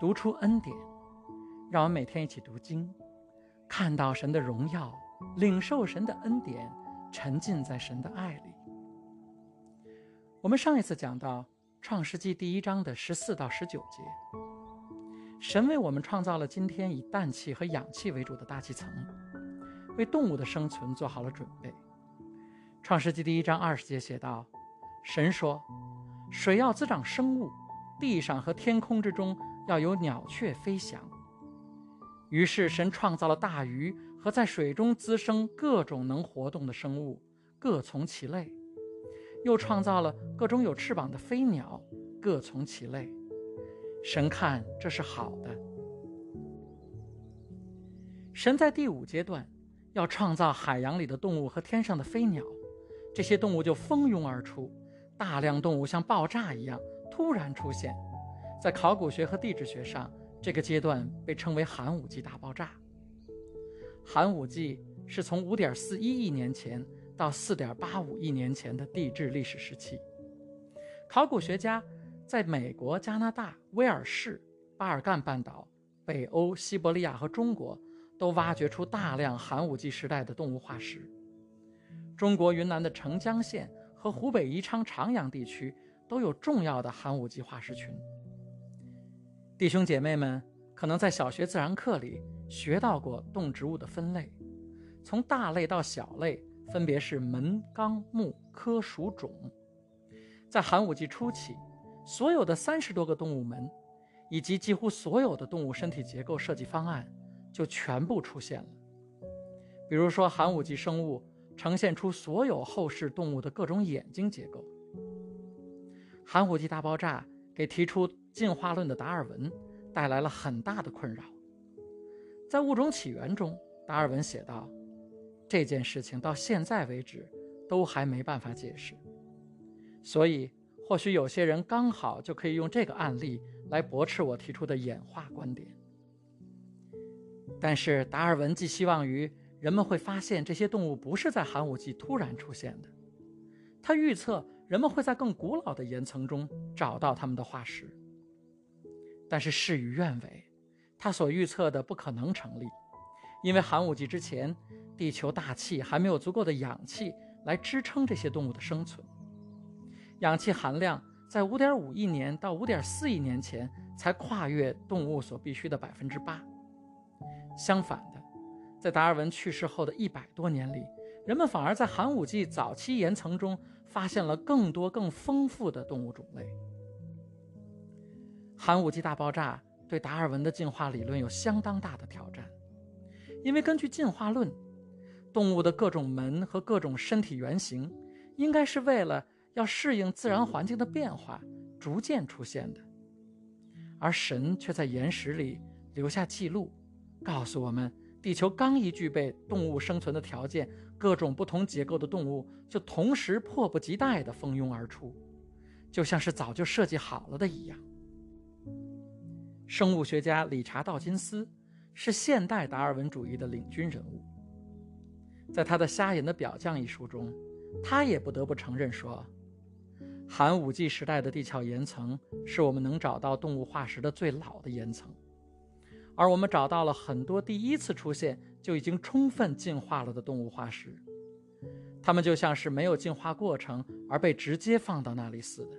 读出恩典，让我们每天一起读经，看到神的荣耀，领受神的恩典，沉浸在神的爱里。我们上一次讲到创世纪第一章的十四到十九节，神为我们创造了今天以氮气和氧气为主的大气层，为动物的生存做好了准备。创世纪第一章二十节写道：“神说，水要滋长生物，地上和天空之中。”要有鸟雀飞翔。于是神创造了大鱼和在水中滋生各种能活动的生物，各从其类；又创造了各种有翅膀的飞鸟，各从其类。神看这是好的。神在第五阶段要创造海洋里的动物和天上的飞鸟，这些动物就蜂拥而出，大量动物像爆炸一样突然出现。在考古学和地质学上，这个阶段被称为寒武纪大爆炸。寒武纪是从5.41亿年前到4.85亿年前的地质历史时期。考古学家在美国、加拿大、威尔士、巴尔干半岛、北欧、西伯利亚和中国都挖掘出大量寒武纪时代的动物化石。中国云南的澄江县和湖北宜昌长阳地区都有重要的寒武纪化石群。弟兄姐妹们可能在小学自然课里学到过动植物的分类，从大类到小类分别是门纲目科属种。在寒武纪初期，所有的三十多个动物门，以及几乎所有的动物身体结构设计方案就全部出现了。比如说，寒武纪生物呈现出所有后世动物的各种眼睛结构。寒武纪大爆炸给提出。进化论的达尔文带来了很大的困扰。在《物种起源》中，达尔文写道：“这件事情到现在为止都还没办法解释。”所以，或许有些人刚好就可以用这个案例来驳斥我提出的演化观点。但是，达尔文寄希望于人们会发现这些动物不是在寒武纪突然出现的。他预测人们会在更古老的岩层中找到它们的化石。但是事与愿违，他所预测的不可能成立，因为寒武纪之前，地球大气还没有足够的氧气来支撑这些动物的生存。氧气含量在5.5亿年到5.4亿年前才跨越动物所必需的百分之八。相反的，在达尔文去世后的一百多年里，人们反而在寒武纪早期岩层中发现了更多更丰富的动物种类。寒武纪大爆炸对达尔文的进化理论有相当大的挑战，因为根据进化论，动物的各种门和各种身体原型，应该是为了要适应自然环境的变化逐渐出现的，而神却在岩石里留下记录，告诉我们，地球刚一具备动物生存的条件，各种不同结构的动物就同时迫不及待地蜂拥而出，就像是早就设计好了的一样。生物学家理查·道金斯是现代达尔文主义的领军人物。在他的《瞎眼的表匠》一书中，他也不得不承认说，寒武纪时代的地壳岩层是我们能找到动物化石的最老的岩层，而我们找到了很多第一次出现就已经充分进化了的动物化石，它们就像是没有进化过程而被直接放到那里似的。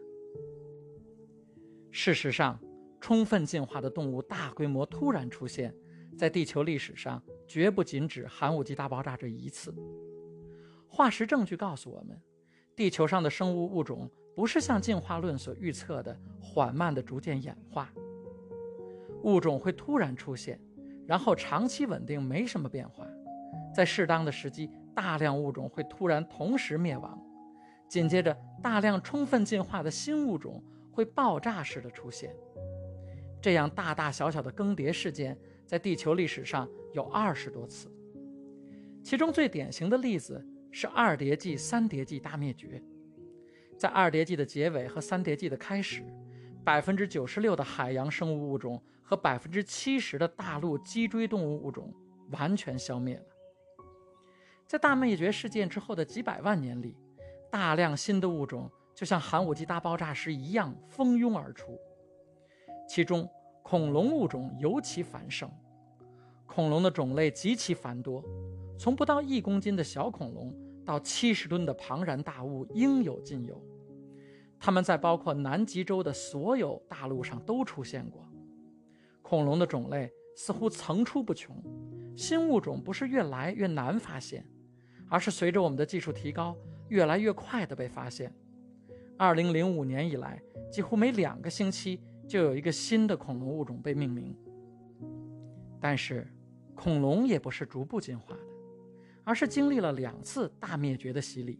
事实上。充分进化的动物大规模突然出现，在地球历史上绝不仅指寒武纪大爆炸这一次。化石证据告诉我们，地球上的生物物种不是像进化论所预测的缓慢的逐渐演化。物种会突然出现，然后长期稳定，没什么变化。在适当的时机，大量物种会突然同时灭亡，紧接着大量充分进化的新物种会爆炸式的出现。这样大大小小的更迭事件在地球历史上有二十多次，其中最典型的例子是二叠纪三叠纪大灭绝。在二叠纪的结尾和三叠纪的开始，百分之九十六的海洋生物物种和百分之七十的大陆脊椎动物物种完全消灭了。在大灭绝事件之后的几百万年里，大量新的物种就像寒武纪大爆炸时一样蜂拥而出。其中，恐龙物种尤其繁盛。恐龙的种类极其繁多，从不到一公斤的小恐龙到七十吨的庞然大物，应有尽有。它们在包括南极洲的所有大陆上都出现过。恐龙的种类似乎层出不穷，新物种不是越来越难发现，而是随着我们的技术提高，越来越快地被发现。二零零五年以来，几乎每两个星期就有一个新的恐龙物种被命名。但是，恐龙也不是逐步进化的，而是经历了两次大灭绝的洗礼。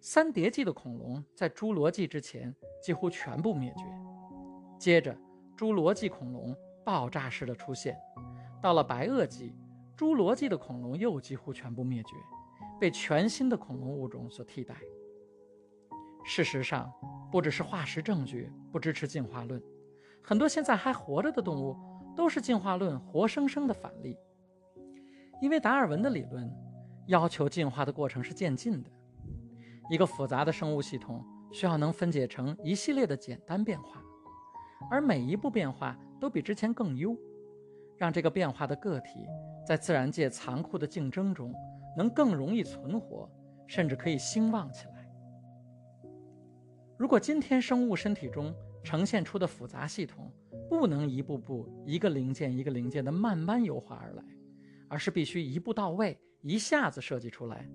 三叠纪的恐龙在侏罗纪之前几乎全部灭绝，接着侏罗纪恐龙爆炸式的出现，到了白垩纪，侏罗纪的恐龙又几乎全部灭绝，被全新的恐龙物种所替代。事实上，不只是化石证据不支持进化论，很多现在还活着的动物都是进化论活生生的反例。因为达尔文的理论要求进化的过程是渐进的，一个复杂的生物系统需要能分解成一系列的简单变化，而每一步变化都比之前更优，让这个变化的个体在自然界残酷的竞争中能更容易存活，甚至可以兴旺起来。如果今天生物身体中呈现出的复杂系统不能一步步、一个零件一个零件的慢慢优化而来，而是必须一步到位、一下子设计出来，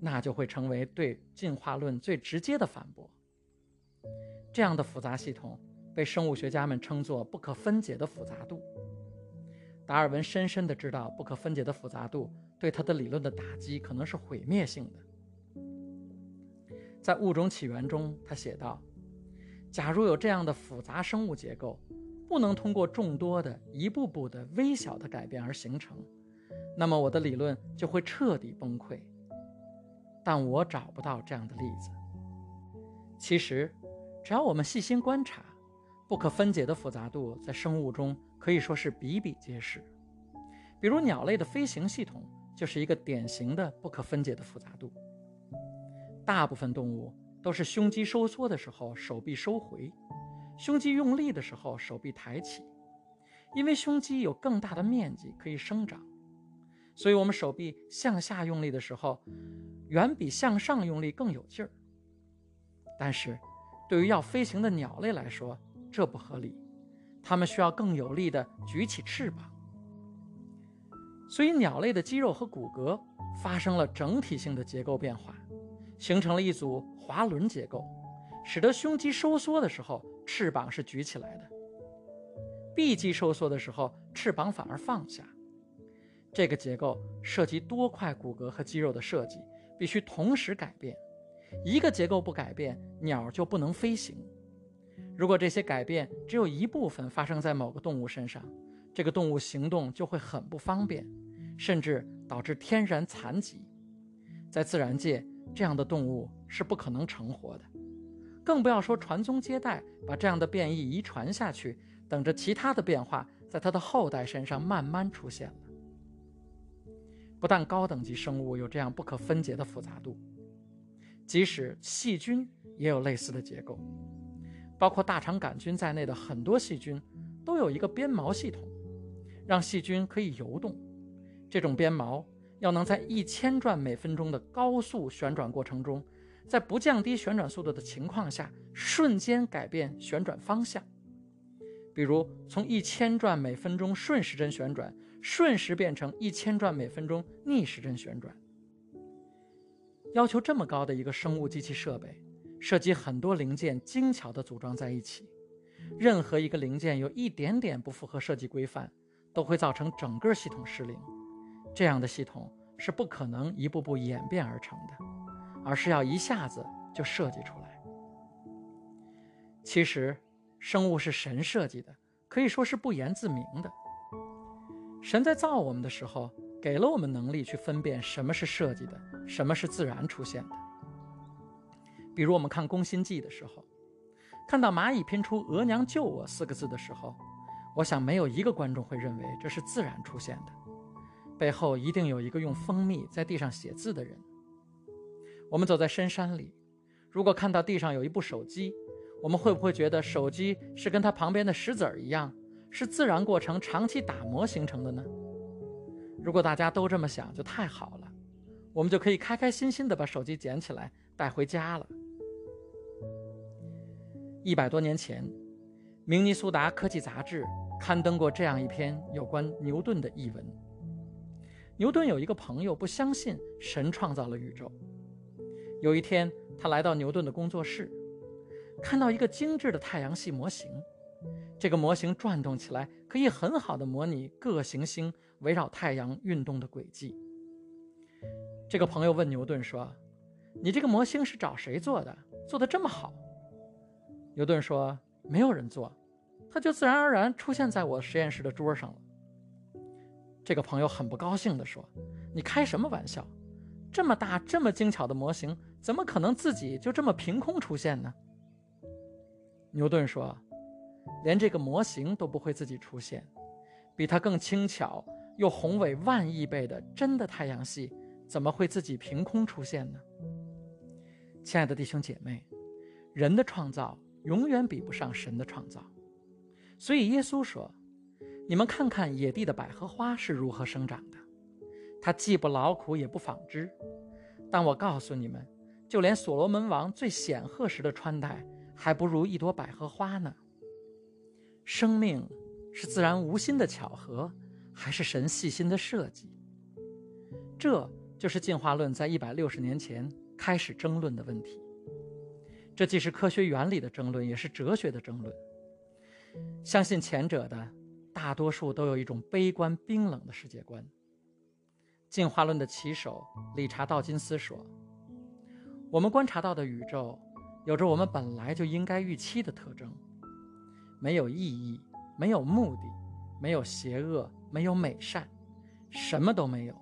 那就会成为对进化论最直接的反驳。这样的复杂系统被生物学家们称作不可分解的复杂度。达尔文深深地知道，不可分解的复杂度对他的理论的打击可能是毁灭性的。在《物种起源》中，他写道：“假如有这样的复杂生物结构，不能通过众多的一步步的微小的改变而形成，那么我的理论就会彻底崩溃。但我找不到这样的例子。其实，只要我们细心观察，不可分解的复杂度在生物中可以说是比比皆是。比如，鸟类的飞行系统就是一个典型的不可分解的复杂度。”大部分动物都是胸肌收缩的时候手臂收回，胸肌用力的时候手臂抬起，因为胸肌有更大的面积可以生长，所以我们手臂向下用力的时候，远比向上用力更有劲儿。但是，对于要飞行的鸟类来说，这不合理，它们需要更有力的举起翅膀，所以鸟类的肌肉和骨骼发生了整体性的结构变化。形成了一组滑轮结构，使得胸肌收缩的时候翅膀是举起来的，臂肌收缩的时候翅膀反而放下。这个结构涉及多块骨骼和肌肉的设计，必须同时改变。一个结构不改变，鸟就不能飞行。如果这些改变只有一部分发生在某个动物身上，这个动物行动就会很不方便，甚至导致天然残疾。在自然界。这样的动物是不可能成活的，更不要说传宗接代，把这样的变异遗传下去，等着其他的变化在它的后代身上慢慢出现了。不但高等级生物有这样不可分解的复杂度，即使细菌也有类似的结构，包括大肠杆菌在内的很多细菌都有一个鞭毛系统，让细菌可以游动。这种鞭毛。要能在一千转每分钟的高速旋转过程中，在不降低旋转速度的情况下，瞬间改变旋转方向，比如从一千转每分钟顺时针旋转，瞬时变成一千转每分钟逆时针旋转。要求这么高的一个生物机器设备，涉及很多零件精巧地组装在一起，任何一个零件有一点点不符合设计规范，都会造成整个系统失灵。这样的系统是不可能一步步演变而成的，而是要一下子就设计出来。其实，生物是神设计的，可以说是不言自明的。神在造我们的时候，给了我们能力去分辨什么是设计的，什么是自然出现的。比如，我们看《宫心计》的时候，看到蚂蚁拼出“额娘救我”四个字的时候，我想没有一个观众会认为这是自然出现的。背后一定有一个用蜂蜜在地上写字的人。我们走在深山里，如果看到地上有一部手机，我们会不会觉得手机是跟它旁边的石子儿一样，是自然过程长期打磨形成的呢？如果大家都这么想，就太好了，我们就可以开开心心的把手机捡起来带回家了。一百多年前，《明尼苏达科技杂志》刊登过这样一篇有关牛顿的译文。牛顿有一个朋友不相信神创造了宇宙。有一天，他来到牛顿的工作室，看到一个精致的太阳系模型。这个模型转动起来，可以很好的模拟各行星围绕太阳运动的轨迹。这个朋友问牛顿说：“你这个模型是找谁做的？做的这么好？”牛顿说：“没有人做，它就自然而然出现在我实验室的桌上了。”这个朋友很不高兴地说：“你开什么玩笑？这么大、这么精巧的模型，怎么可能自己就这么凭空出现呢？”牛顿说。连这个模型都不会自己出现，比它更轻巧又宏伟万亿倍的真的太阳系，怎么会自己凭空出现呢？亲爱的弟兄姐妹，人的创造永远比不上神的创造，所以耶稣说：“你们看看野地的百合花是如何生长的，它既不劳苦也不纺织。但我告诉你们，就连所罗门王最显赫时的穿戴，还不如一朵百合花呢。”生命是自然无心的巧合，还是神细心的设计？这就是进化论在一百六十年前开始争论的问题。这既是科学原理的争论，也是哲学的争论。相信前者的大多数都有一种悲观冰冷的世界观。进化论的旗手理查道金斯说：“我们观察到的宇宙，有着我们本来就应该预期的特征。”没有意义，没有目的，没有邪恶，没有美善，什么都没有。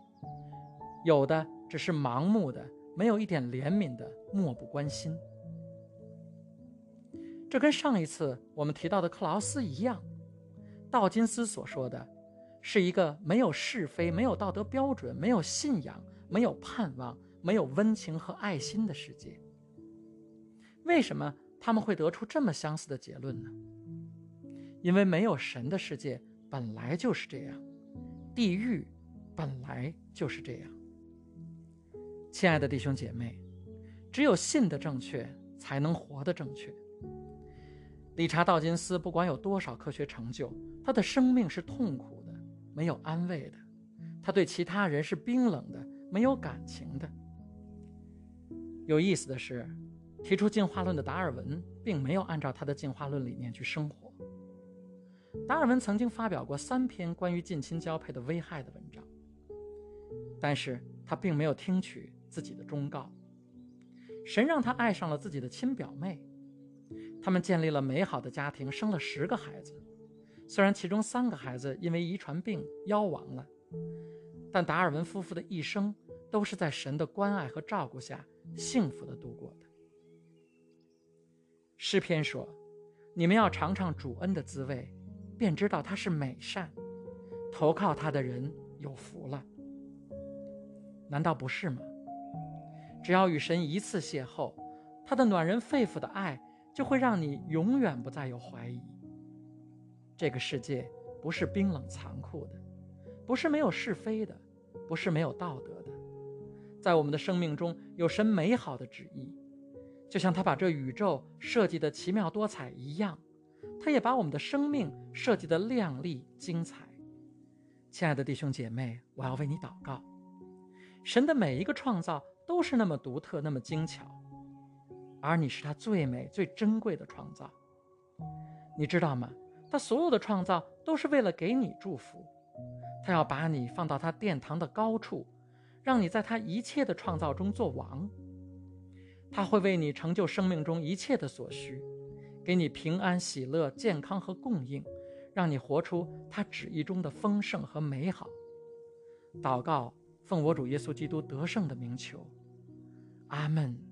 有的只是盲目的，没有一点怜悯的漠不关心。这跟上一次我们提到的克劳斯一样，道金斯所说的，是一个没有是非、没有道德标准、没有信仰、没有盼望、没有温情和爱心的世界。为什么他们会得出这么相似的结论呢？因为没有神的世界本来就是这样，地狱本来就是这样。亲爱的弟兄姐妹，只有信的正确，才能活得正确。理查道金斯不管有多少科学成就，他的生命是痛苦的，没有安慰的；他对其他人是冰冷的，没有感情的。有意思的是，提出进化论的达尔文并没有按照他的进化论理念去生活。达尔文曾经发表过三篇关于近亲交配的危害的文章，但是他并没有听取自己的忠告。神让他爱上了自己的亲表妹，他们建立了美好的家庭，生了十个孩子。虽然其中三个孩子因为遗传病夭亡了，但达尔文夫妇的一生都是在神的关爱和照顾下幸福的度过的。诗篇说：“你们要尝尝主恩的滋味。”便知道他是美善，投靠他的人有福了。难道不是吗？只要与神一次邂逅，他的暖人肺腑的爱就会让你永远不再有怀疑。这个世界不是冰冷残酷的，不是没有是非的，不是没有道德的，在我们的生命中有神美好的旨意，就像他把这宇宙设计的奇妙多彩一样。他也把我们的生命设计的亮丽精彩。亲爱的弟兄姐妹，我要为你祷告。神的每一个创造都是那么独特，那么精巧，而你是他最美、最珍贵的创造。你知道吗？他所有的创造都是为了给你祝福。他要把你放到他殿堂的高处，让你在他一切的创造中做王。他会为你成就生命中一切的所需。给你平安、喜乐、健康和供应，让你活出他旨意中的丰盛和美好。祷告，奉我主耶稣基督得胜的名求，阿门。